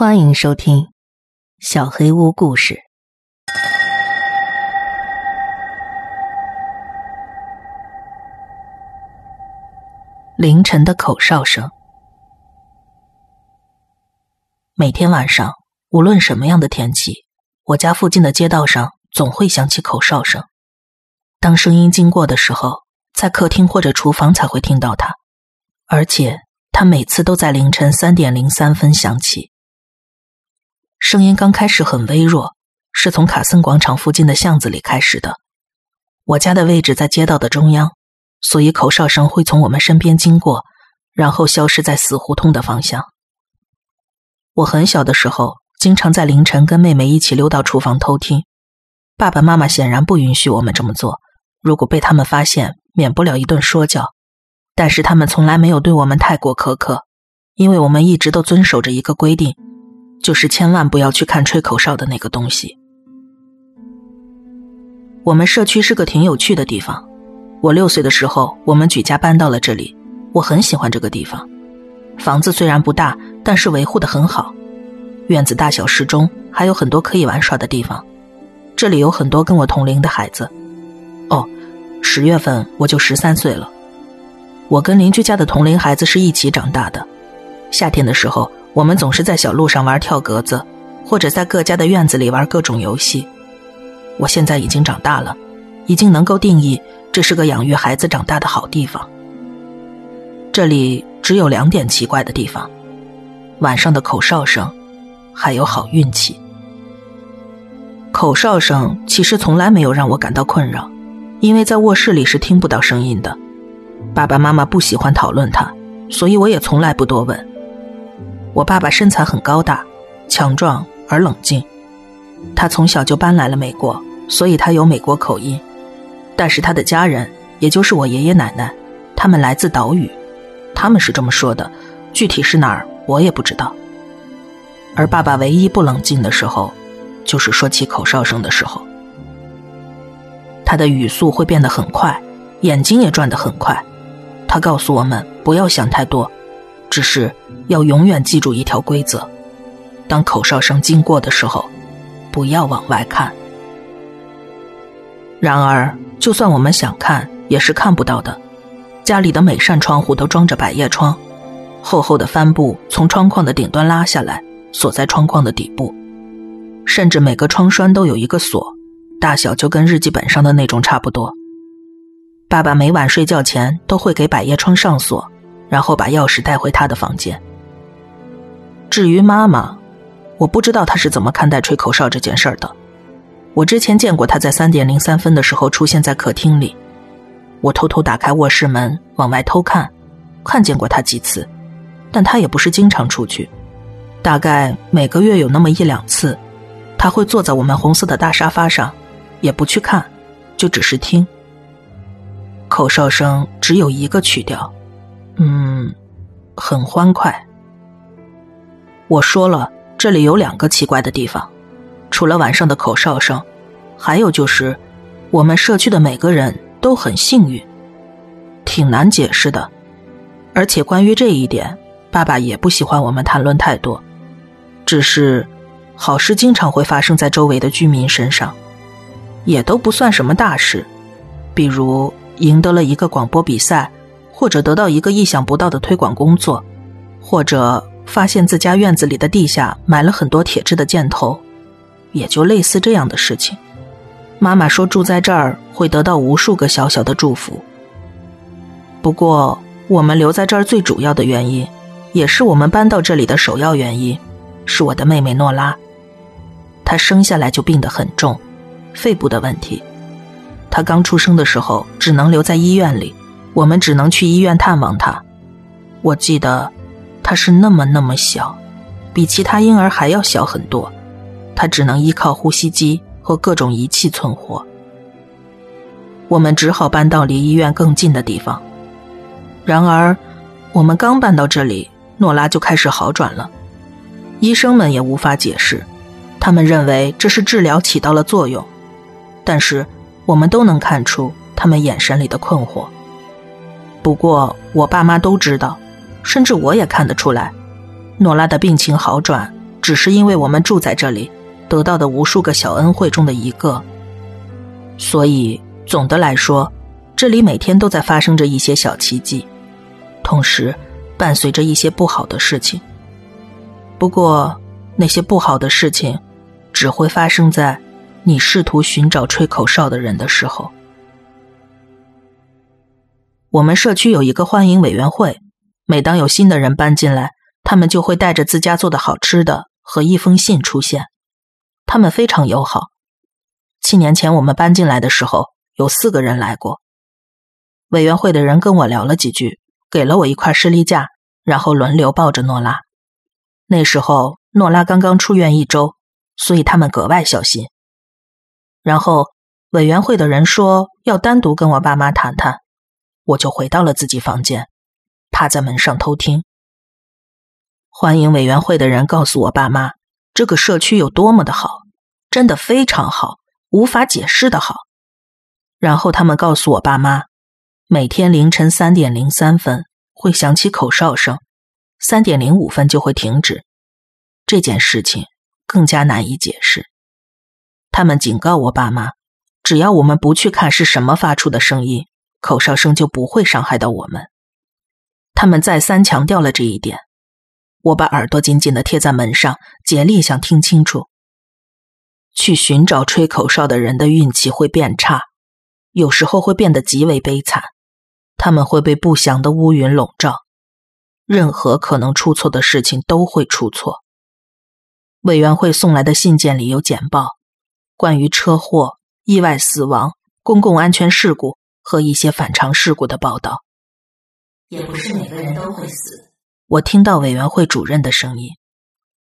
欢迎收听《小黑屋故事》。凌晨的口哨声，每天晚上，无论什么样的天气，我家附近的街道上总会响起口哨声。当声音经过的时候，在客厅或者厨房才会听到它，而且它每次都在凌晨三点零三分响起。声音刚开始很微弱，是从卡森广场附近的巷子里开始的。我家的位置在街道的中央，所以口哨声会从我们身边经过，然后消失在死胡同的方向。我很小的时候，经常在凌晨跟妹妹一起溜到厨房偷听。爸爸妈妈显然不允许我们这么做，如果被他们发现，免不了一顿说教。但是他们从来没有对我们太过苛刻，因为我们一直都遵守着一个规定。就是千万不要去看吹口哨的那个东西。我们社区是个挺有趣的地方。我六岁的时候，我们举家搬到了这里。我很喜欢这个地方。房子虽然不大，但是维护的很好。院子大小适中，还有很多可以玩耍的地方。这里有很多跟我同龄的孩子。哦，十月份我就十三岁了。我跟邻居家的同龄孩子是一起长大的。夏天的时候。我们总是在小路上玩跳格子，或者在各家的院子里玩各种游戏。我现在已经长大了，已经能够定义这是个养育孩子长大的好地方。这里只有两点奇怪的地方：晚上的口哨声，还有好运气。口哨声其实从来没有让我感到困扰，因为在卧室里是听不到声音的。爸爸妈妈不喜欢讨论它，所以我也从来不多问。我爸爸身材很高大、强壮而冷静，他从小就搬来了美国，所以他有美国口音。但是他的家人，也就是我爷爷奶奶，他们来自岛屿，他们是这么说的，具体是哪儿我也不知道。而爸爸唯一不冷静的时候，就是说起口哨声的时候，他的语速会变得很快，眼睛也转得很快。他告诉我们不要想太多。只是要永远记住一条规则：当口哨声经过的时候，不要往外看。然而，就算我们想看，也是看不到的。家里的每扇窗户都装着百叶窗，厚厚的帆布从窗框的顶端拉下来，锁在窗框的底部。甚至每个窗栓都有一个锁，大小就跟日记本上的那种差不多。爸爸每晚睡觉前都会给百叶窗上锁。然后把钥匙带回他的房间。至于妈妈，我不知道她是怎么看待吹口哨这件事儿的。我之前见过她在三点零三分的时候出现在客厅里，我偷偷打开卧室门往外偷看，看见过她几次，但她也不是经常出去，大概每个月有那么一两次，她会坐在我们红色的大沙发上，也不去看，就只是听。口哨声只有一个曲调。嗯，很欢快。我说了，这里有两个奇怪的地方，除了晚上的口哨声，还有就是，我们社区的每个人都很幸运，挺难解释的。而且关于这一点，爸爸也不喜欢我们谈论太多。只是，好事经常会发生在周围的居民身上，也都不算什么大事，比如赢得了一个广播比赛。或者得到一个意想不到的推广工作，或者发现自家院子里的地下埋了很多铁质的箭头，也就类似这样的事情。妈妈说住在这儿会得到无数个小小的祝福。不过，我们留在这儿最主要的原因，也是我们搬到这里的首要原因，是我的妹妹诺拉。她生下来就病得很重，肺部的问题。她刚出生的时候只能留在医院里。我们只能去医院探望他。我记得，他是那么那么小，比其他婴儿还要小很多。他只能依靠呼吸机和各种仪器存活。我们只好搬到离医院更近的地方。然而，我们刚搬到这里，诺拉就开始好转了。医生们也无法解释，他们认为这是治疗起到了作用。但是，我们都能看出他们眼神里的困惑。不过，我爸妈都知道，甚至我也看得出来，诺拉的病情好转只是因为我们住在这里，得到的无数个小恩惠中的一个。所以总的来说，这里每天都在发生着一些小奇迹，同时伴随着一些不好的事情。不过那些不好的事情，只会发生在你试图寻找吹口哨的人的时候。我们社区有一个欢迎委员会，每当有新的人搬进来，他们就会带着自家做的好吃的和一封信出现。他们非常友好。七年前我们搬进来的时候，有四个人来过。委员会的人跟我聊了几句，给了我一块士力架，然后轮流抱着诺拉。那时候诺拉刚刚出院一周，所以他们格外小心。然后委员会的人说要单独跟我爸妈谈谈。我就回到了自己房间，趴在门上偷听。欢迎委员会的人告诉我爸妈，这个社区有多么的好，真的非常好，无法解释的好。然后他们告诉我爸妈，每天凌晨三点零三分会响起口哨声，三点零五分就会停止。这件事情更加难以解释。他们警告我爸妈，只要我们不去看是什么发出的声音。口哨声就不会伤害到我们。他们再三强调了这一点。我把耳朵紧紧的贴在门上，竭力想听清楚。去寻找吹口哨的人的运气会变差，有时候会变得极为悲惨。他们会被不祥的乌云笼罩，任何可能出错的事情都会出错。委员会送来的信件里有简报，关于车祸、意外死亡、公共安全事故。和一些反常事故的报道，也不是每个人都会死。我听到委员会主任的声音。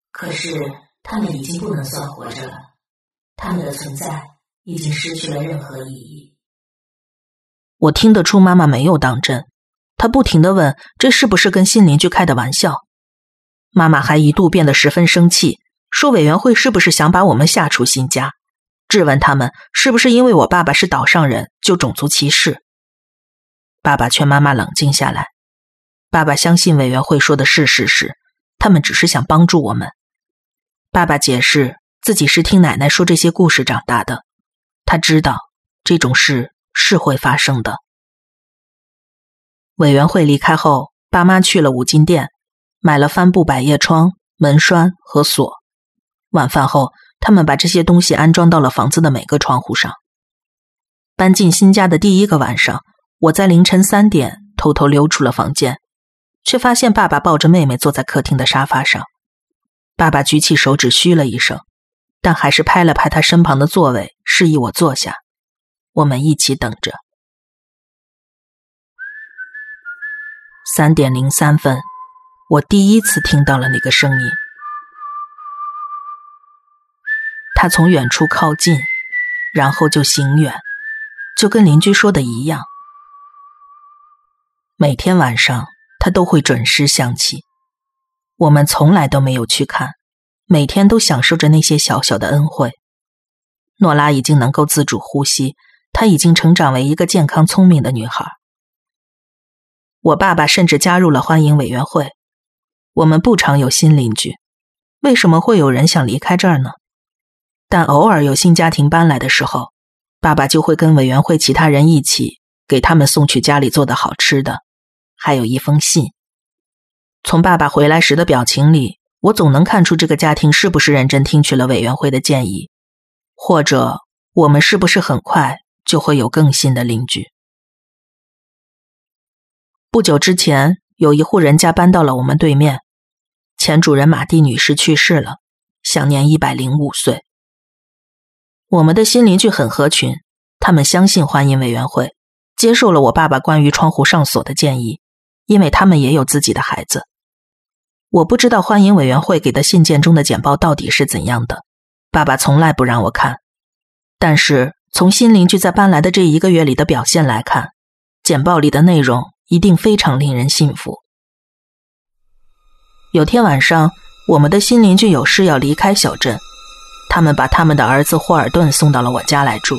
可是他们已经不能算活着了，他们的存在已经失去了任何意义。我听得出妈妈没有当真，她不停的问：“这是不是跟新邻居开的玩笑？”妈妈还一度变得十分生气，说：“委员会是不是想把我们吓出新家？”质问他们是不是因为我爸爸是岛上人就种族歧视？爸爸劝妈妈冷静下来。爸爸相信委员会说的是事实，他们只是想帮助我们。爸爸解释自己是听奶奶说这些故事长大的，他知道这种事是会发生的。委员会离开后，爸妈去了五金店，买了帆布百叶窗、门栓和锁。晚饭后。他们把这些东西安装到了房子的每个窗户上。搬进新家的第一个晚上，我在凌晨三点偷偷溜出了房间，却发现爸爸抱着妹妹坐在客厅的沙发上。爸爸举起手指嘘了一声，但还是拍了拍他身旁的座位，示意我坐下。我们一起等着。三点零三分，我第一次听到了那个声音。他从远处靠近，然后就行远，就跟邻居说的一样。每天晚上他都会准时响起，我们从来都没有去看，每天都享受着那些小小的恩惠。诺拉已经能够自主呼吸，她已经成长为一个健康聪明的女孩。我爸爸甚至加入了欢迎委员会。我们不常有新邻居，为什么会有人想离开这儿呢？但偶尔有新家庭搬来的时候，爸爸就会跟委员会其他人一起给他们送去家里做的好吃的，还有一封信。从爸爸回来时的表情里，我总能看出这个家庭是不是认真听取了委员会的建议，或者我们是不是很快就会有更新的邻居。不久之前，有一户人家搬到了我们对面，前主人马蒂女士去世了，享年一百零五岁。我们的新邻居很合群，他们相信欢迎委员会，接受了我爸爸关于窗户上锁的建议，因为他们也有自己的孩子。我不知道欢迎委员会给的信件中的简报到底是怎样的，爸爸从来不让我看。但是从新邻居在搬来的这一个月里的表现来看，简报里的内容一定非常令人信服。有天晚上，我们的新邻居有事要离开小镇。他们把他们的儿子霍尔顿送到了我家来住。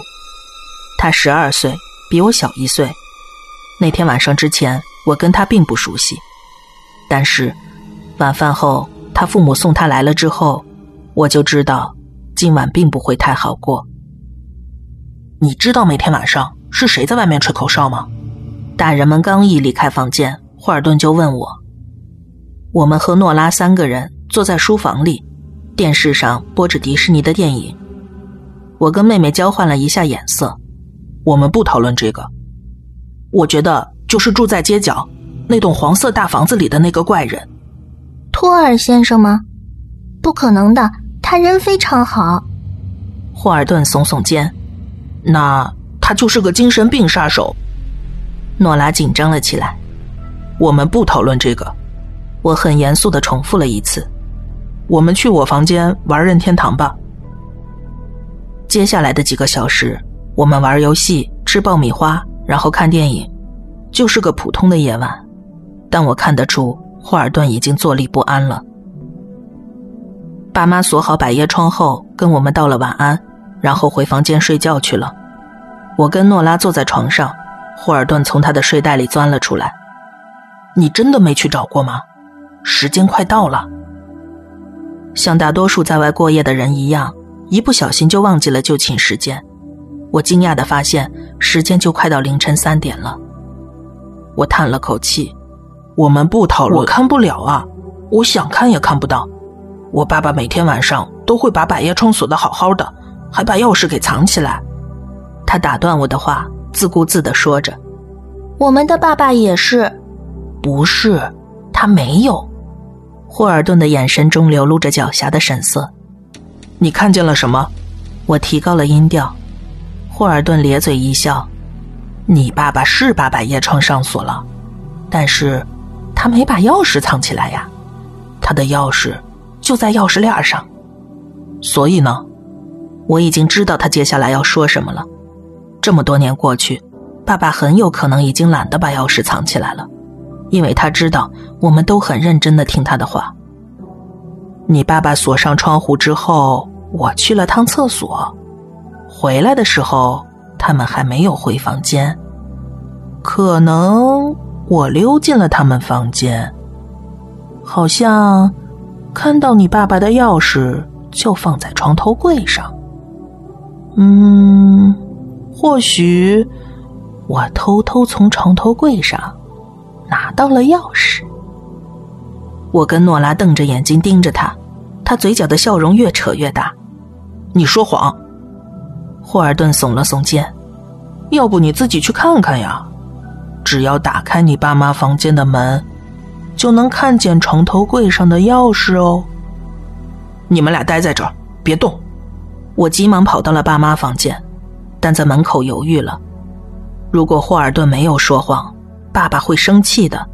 他十二岁，比我小一岁。那天晚上之前，我跟他并不熟悉。但是，晚饭后，他父母送他来了之后，我就知道今晚并不会太好过。你知道每天晚上是谁在外面吹口哨吗？大人们刚一离开房间，霍尔顿就问我。我们和诺拉三个人坐在书房里，电视上播着迪士尼的电影。我跟妹妹交换了一下眼色，我们不讨论这个。我觉得就是住在街角那栋黄色大房子里的那个怪人。托尔先生吗？不可能的，他人非常好。霍尔顿耸耸肩，那他就是个精神病杀手。诺拉紧张了起来。我们不讨论这个。我很严肃的重复了一次。我们去我房间玩任天堂吧。接下来的几个小时，我们玩游戏、吃爆米花，然后看电影，就是个普通的夜晚。但我看得出。霍尔顿已经坐立不安了。爸妈锁好百叶窗后，跟我们道了晚安，然后回房间睡觉去了。我跟诺拉坐在床上，霍尔顿从他的睡袋里钻了出来。你真的没去找过吗？时间快到了。像大多数在外过夜的人一样，一不小心就忘记了就寝时间。我惊讶的发现，时间就快到凌晨三点了。我叹了口气。我们不讨论，我看不了啊！我想看也看不到。我爸爸每天晚上都会把百叶窗锁得好好的，还把钥匙给藏起来。他打断我的话，自顾自的说着：“我们的爸爸也是。”不是，他没有。霍尔顿的眼神中流露着狡黠的神色。你看见了什么？我提高了音调。霍尔顿咧嘴一笑：“你爸爸是把百叶窗上锁了，但是……”他没把钥匙藏起来呀，他的钥匙就在钥匙链上。所以呢，我已经知道他接下来要说什么了。这么多年过去，爸爸很有可能已经懒得把钥匙藏起来了，因为他知道我们都很认真的听他的话。你爸爸锁上窗户之后，我去了趟厕所，回来的时候他们还没有回房间，可能。我溜进了他们房间，好像看到你爸爸的钥匙就放在床头柜上。嗯，或许我偷偷从床头柜上拿到了钥匙。我跟诺拉瞪着眼睛盯着他，他嘴角的笑容越扯越大。你说谎！霍尔顿耸了耸肩。要不你自己去看看呀。只要打开你爸妈房间的门，就能看见床头柜上的钥匙哦。你们俩待在这儿，别动。我急忙跑到了爸妈房间，但在门口犹豫了。如果霍尔顿没有说谎，爸爸会生气的。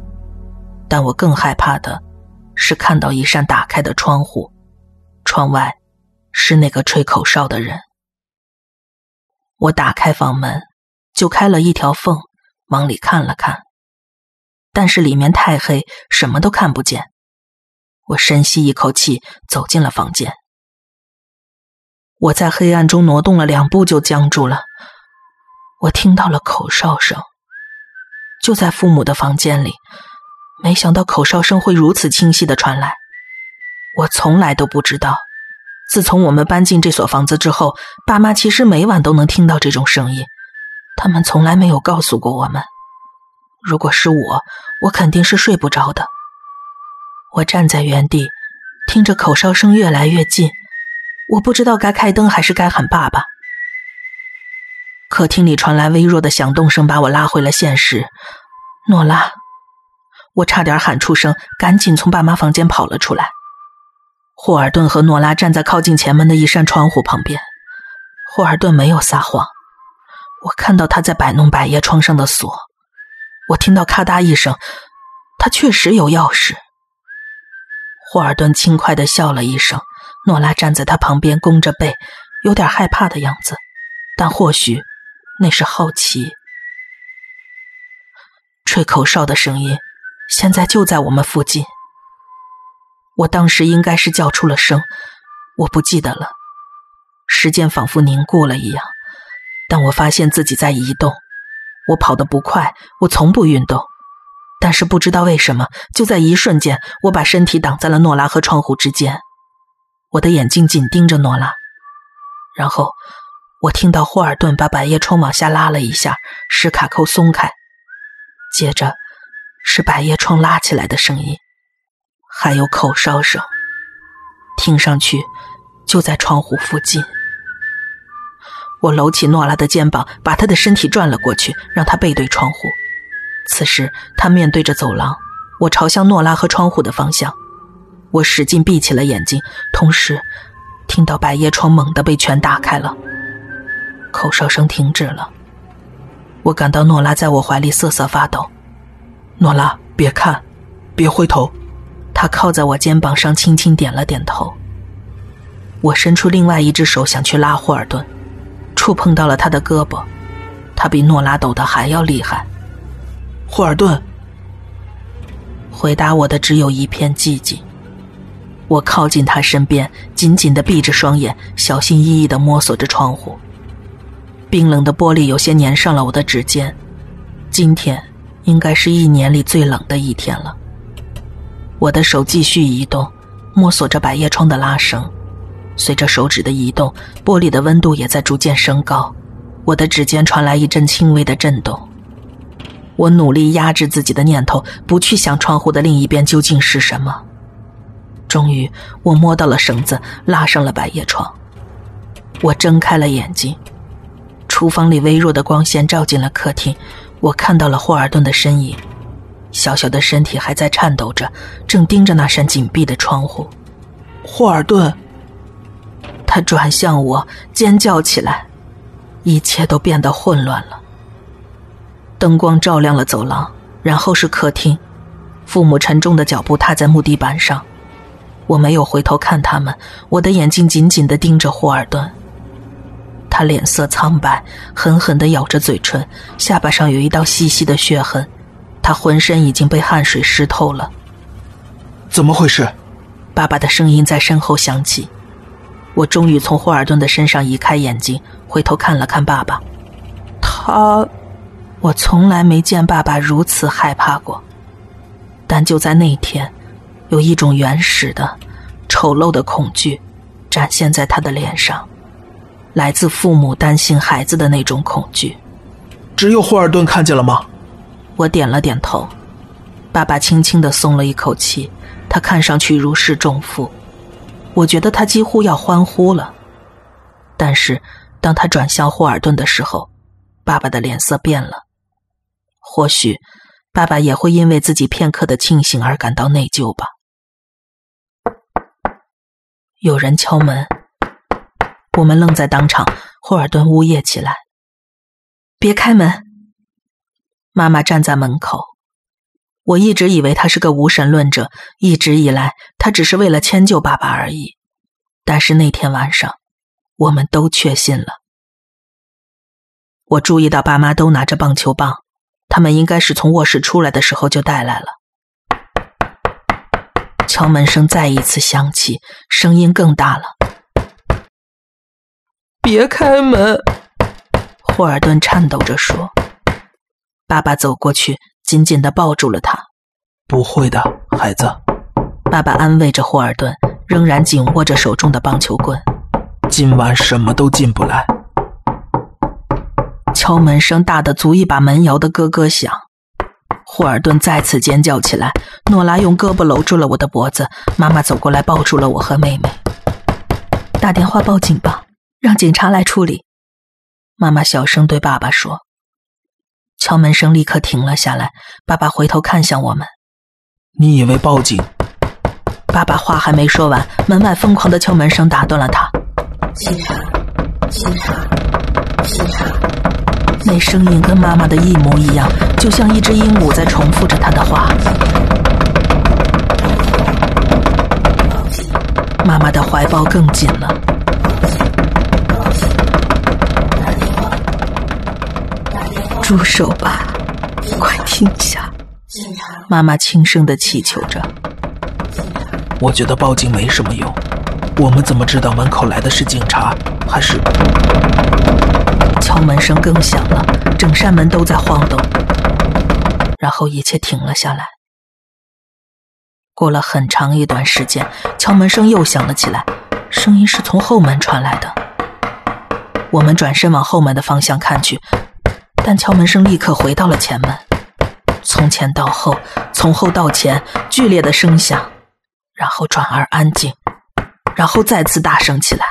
但我更害怕的是看到一扇打开的窗户，窗外是那个吹口哨的人。我打开房门，就开了一条缝。往里看了看，但是里面太黑，什么都看不见。我深吸一口气，走进了房间。我在黑暗中挪动了两步，就僵住了。我听到了口哨声，就在父母的房间里。没想到口哨声会如此清晰的传来。我从来都不知道，自从我们搬进这所房子之后，爸妈其实每晚都能听到这种声音。他们从来没有告诉过我们。如果是我，我肯定是睡不着的。我站在原地，听着口哨声越来越近，我不知道该开灯还是该喊爸爸。客厅里传来微弱的响动声，把我拉回了现实。诺拉，我差点喊出声，赶紧从爸妈房间跑了出来。霍尔顿和诺拉站在靠近前门的一扇窗户旁边。霍尔顿没有撒谎。我看到他在摆弄百叶窗上的锁，我听到咔嗒一声，他确实有钥匙。霍尔顿轻快的笑了一声，诺拉站在他旁边，弓着背，有点害怕的样子，但或许那是好奇。吹口哨的声音现在就在我们附近，我当时应该是叫出了声，我不记得了，时间仿佛凝固了一样。但我发现自己在移动，我跑得不快，我从不运动，但是不知道为什么，就在一瞬间，我把身体挡在了诺拉和窗户之间。我的眼睛紧盯着诺拉，然后我听到霍尔顿把百叶窗往下拉了一下，使卡扣松开，接着是百叶窗拉起来的声音，还有口哨声，听上去就在窗户附近。我搂起诺拉的肩膀，把她的身体转了过去，让她背对窗户。此时，她面对着走廊，我朝向诺拉和窗户的方向。我使劲闭起了眼睛，同时听到百叶窗猛地被全打开了，口哨声停止了。我感到诺拉在我怀里瑟瑟发抖。诺拉，别看，别回头。他靠在我肩膀上，轻轻点了点头。我伸出另外一只手想去拉霍尔顿。触碰到了他的胳膊，他比诺拉抖得还要厉害。霍尔顿，回答我的只有一片寂静。我靠近他身边，紧紧的闭着双眼，小心翼翼的摸索着窗户。冰冷的玻璃有些粘上了我的指尖。今天应该是一年里最冷的一天了。我的手继续移动，摸索着百叶窗的拉绳。随着手指的移动，玻璃的温度也在逐渐升高。我的指尖传来一阵轻微的震动。我努力压制自己的念头，不去想窗户的另一边究竟是什么。终于，我摸到了绳子，拉上了百叶窗。我睁开了眼睛，厨房里微弱的光线照进了客厅。我看到了霍尔顿的身影，小小的身体还在颤抖着，正盯着那扇紧闭的窗户。霍尔顿。他转向我，尖叫起来，一切都变得混乱了。灯光照亮了走廊，然后是客厅。父母沉重的脚步踏在木地板上，我没有回头看他们，我的眼睛紧紧的盯着霍尔顿。他脸色苍白，狠狠的咬着嘴唇，下巴上有一道细细的血痕，他浑身已经被汗水湿透了。怎么回事？爸爸的声音在身后响起。我终于从霍尔顿的身上移开眼睛，回头看了看爸爸。他，我从来没见爸爸如此害怕过。但就在那天，有一种原始的、丑陋的恐惧展现在他的脸上，来自父母担心孩子的那种恐惧。只有霍尔顿看见了吗？我点了点头。爸爸轻轻的松了一口气，他看上去如释重负。我觉得他几乎要欢呼了，但是当他转向霍尔顿的时候，爸爸的脸色变了。或许，爸爸也会因为自己片刻的庆幸而感到内疚吧。有人敲门，我们愣在当场。霍尔顿呜咽起来：“别开门！”妈妈站在门口。我一直以为他是个无神论者，一直以来他只是为了迁就爸爸而已。但是那天晚上，我们都确信了。我注意到爸妈都拿着棒球棒，他们应该是从卧室出来的时候就带来了。敲门声再一次响起，声音更大了。别开门！霍尔顿颤抖着说。爸爸走过去。紧紧的抱住了他。不会的，孩子。爸爸安慰着霍尔顿，仍然紧握着手中的棒球棍。今晚什么都进不来。敲门声大的足以把门摇得咯咯响。霍尔顿再次尖叫起来。诺拉用胳膊搂住了我的脖子。妈妈走过来抱住了我和妹妹。打电话报警吧，让警察来处理。妈妈小声对爸爸说。敲门声立刻停了下来，爸爸回头看向我们。你以为报警？爸爸话还没说完，门外疯狂的敲门声打断了他。警察，警察，警察！那声音跟妈妈的一模一样，就像一只鹦鹉在重复着他的话。妈妈的怀抱更紧了。住手吧！快停下！妈妈轻声的祈求着。我觉得报警没什么用。我们怎么知道门口来的是警察还是……敲门声更响了，整扇门都在晃动。然后一切停了下来。过了很长一段时间，敲门声又响了起来，声音是从后门传来的。我们转身往后门的方向看去，但敲门声立刻回到了前门。从前到后，从后到前，剧烈的声响，然后转而安静，然后再次大声起来。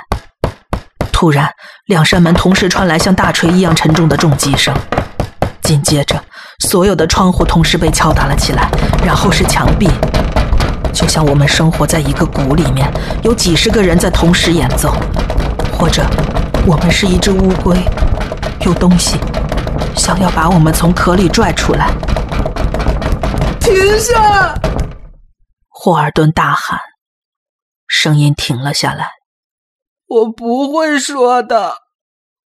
突然，两扇门同时传来像大锤一样沉重的重击声，紧接着，所有的窗户同时被敲打了起来，然后是墙壁，就像我们生活在一个鼓里面，有几十个人在同时演奏，或者我们是一只乌龟，有东西想要把我们从壳里拽出来。停下！霍尔顿大喊，声音停了下来。我不会说的。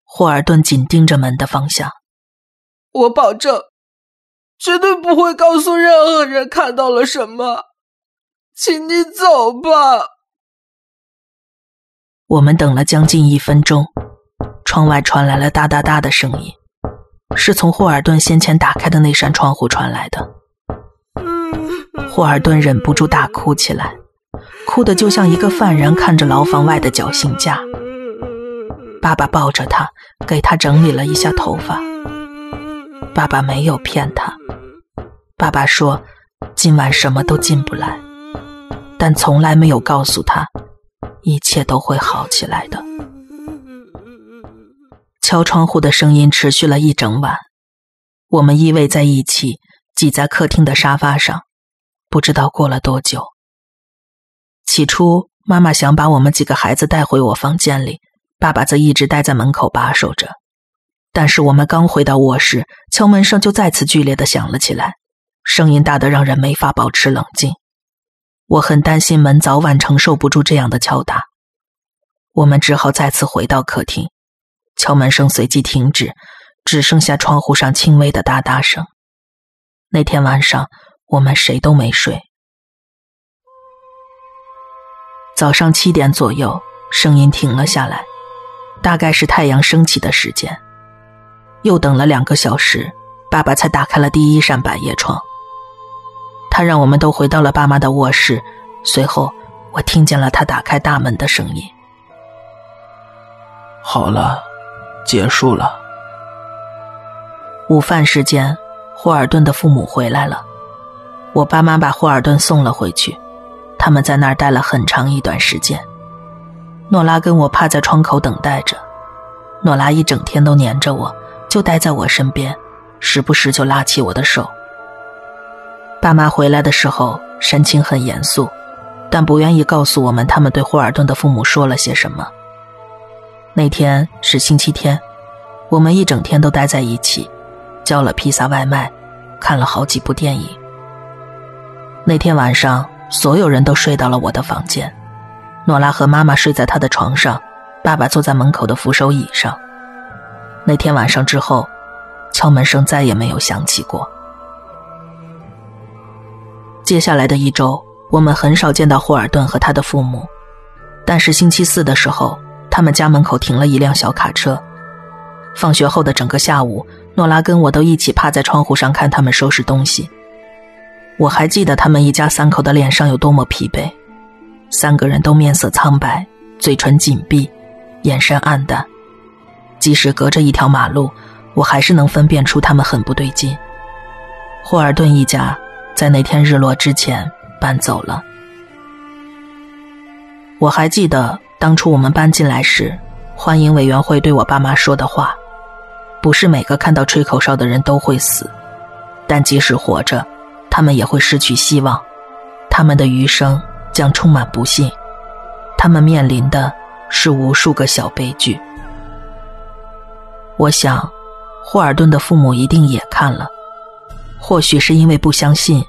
霍尔顿紧盯着门的方向。我保证，绝对不会告诉任何人看到了什么。请你走吧。我们等了将近一分钟，窗外传来了哒哒哒的声音，是从霍尔顿先前打开的那扇窗户传来的。霍尔顿忍不住大哭起来，哭得就像一个犯人看着牢房外的绞刑架。爸爸抱着他，给他整理了一下头发。爸爸没有骗他，爸爸说今晚什么都进不来，但从来没有告诉他一切都会好起来的。敲窗户的声音持续了一整晚，我们依偎在一起，挤在客厅的沙发上。不知道过了多久。起初，妈妈想把我们几个孩子带回我房间里，爸爸则一直待在门口把守着。但是我们刚回到卧室，敲门声就再次剧烈的响了起来，声音大得让人没法保持冷静。我很担心门早晚承受不住这样的敲打，我们只好再次回到客厅。敲门声随即停止，只剩下窗户上轻微的哒哒声。那天晚上。我们谁都没睡。早上七点左右，声音停了下来，大概是太阳升起的时间。又等了两个小时，爸爸才打开了第一扇百叶窗。他让我们都回到了爸妈的卧室。随后，我听见了他打开大门的声音。好了，结束了。午饭时间，霍尔顿的父母回来了。我爸妈把霍尔顿送了回去，他们在那儿待了很长一段时间。诺拉跟我趴在窗口等待着，诺拉一整天都黏着我，就待在我身边，时不时就拉起我的手。爸妈回来的时候神情很严肃，但不愿意告诉我们他们对霍尔顿的父母说了些什么。那天是星期天，我们一整天都待在一起，叫了披萨外卖，看了好几部电影。那天晚上，所有人都睡到了我的房间。诺拉和妈妈睡在她的床上，爸爸坐在门口的扶手椅上。那天晚上之后，敲门声再也没有响起过。接下来的一周，我们很少见到霍尔顿和他的父母，但是星期四的时候，他们家门口停了一辆小卡车。放学后的整个下午，诺拉跟我都一起趴在窗户上看他们收拾东西。我还记得他们一家三口的脸上有多么疲惫，三个人都面色苍白，嘴唇紧闭，眼神暗淡。即使隔着一条马路，我还是能分辨出他们很不对劲。霍尔顿一家在那天日落之前搬走了。我还记得当初我们搬进来时，欢迎委员会对我爸妈说的话：不是每个看到吹口哨的人都会死，但即使活着。他们也会失去希望，他们的余生将充满不幸，他们面临的是无数个小悲剧。我想，霍尔顿的父母一定也看了，或许是因为不相信，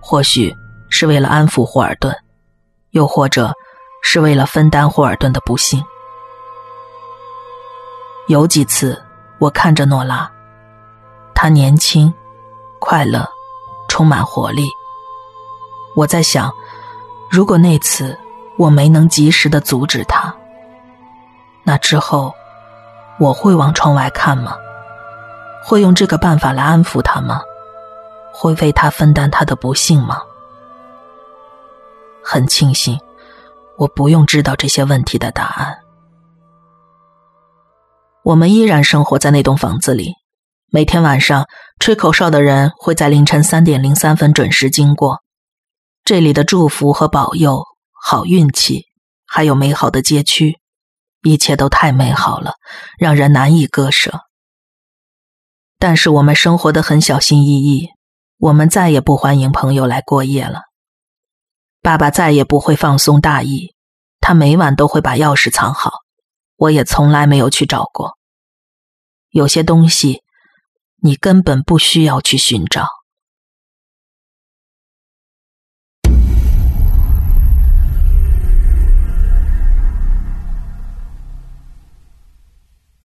或许是为了安抚霍尔顿，又或者是为了分担霍尔顿的不幸。有几次，我看着诺拉，她年轻，快乐。充满活力。我在想，如果那次我没能及时的阻止他，那之后我会往窗外看吗？会用这个办法来安抚他吗？会为他分担他的不幸吗？很庆幸，我不用知道这些问题的答案。我们依然生活在那栋房子里，每天晚上吹口哨的人会在凌晨三点零三分准时经过。这里的祝福和保佑、好运气，还有美好的街区，一切都太美好了，让人难以割舍。但是我们生活的很小心翼翼，我们再也不欢迎朋友来过夜了。爸爸再也不会放松大意，他每晚都会把钥匙藏好，我也从来没有去找过。有些东西，你根本不需要去寻找。